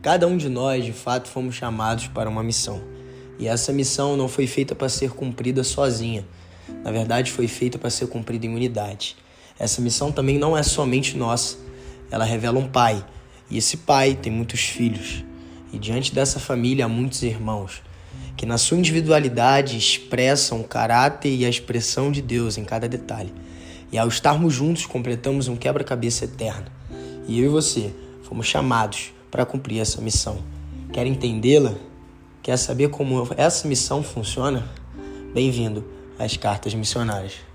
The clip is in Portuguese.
Cada um de nós, de fato, fomos chamados para uma missão. E essa missão não foi feita para ser cumprida sozinha. Na verdade, foi feita para ser cumprida em unidade. Essa missão também não é somente nossa. Ela revela um pai. E esse pai tem muitos filhos. E diante dessa família há muitos irmãos que na sua individualidade expressam o caráter e a expressão de Deus em cada detalhe. E ao estarmos juntos, completamos um quebra-cabeça eterno. E eu e você fomos chamados para cumprir essa missão. Quer entendê-la? Quer saber como essa missão funciona? Bem-vindo às Cartas Missionárias.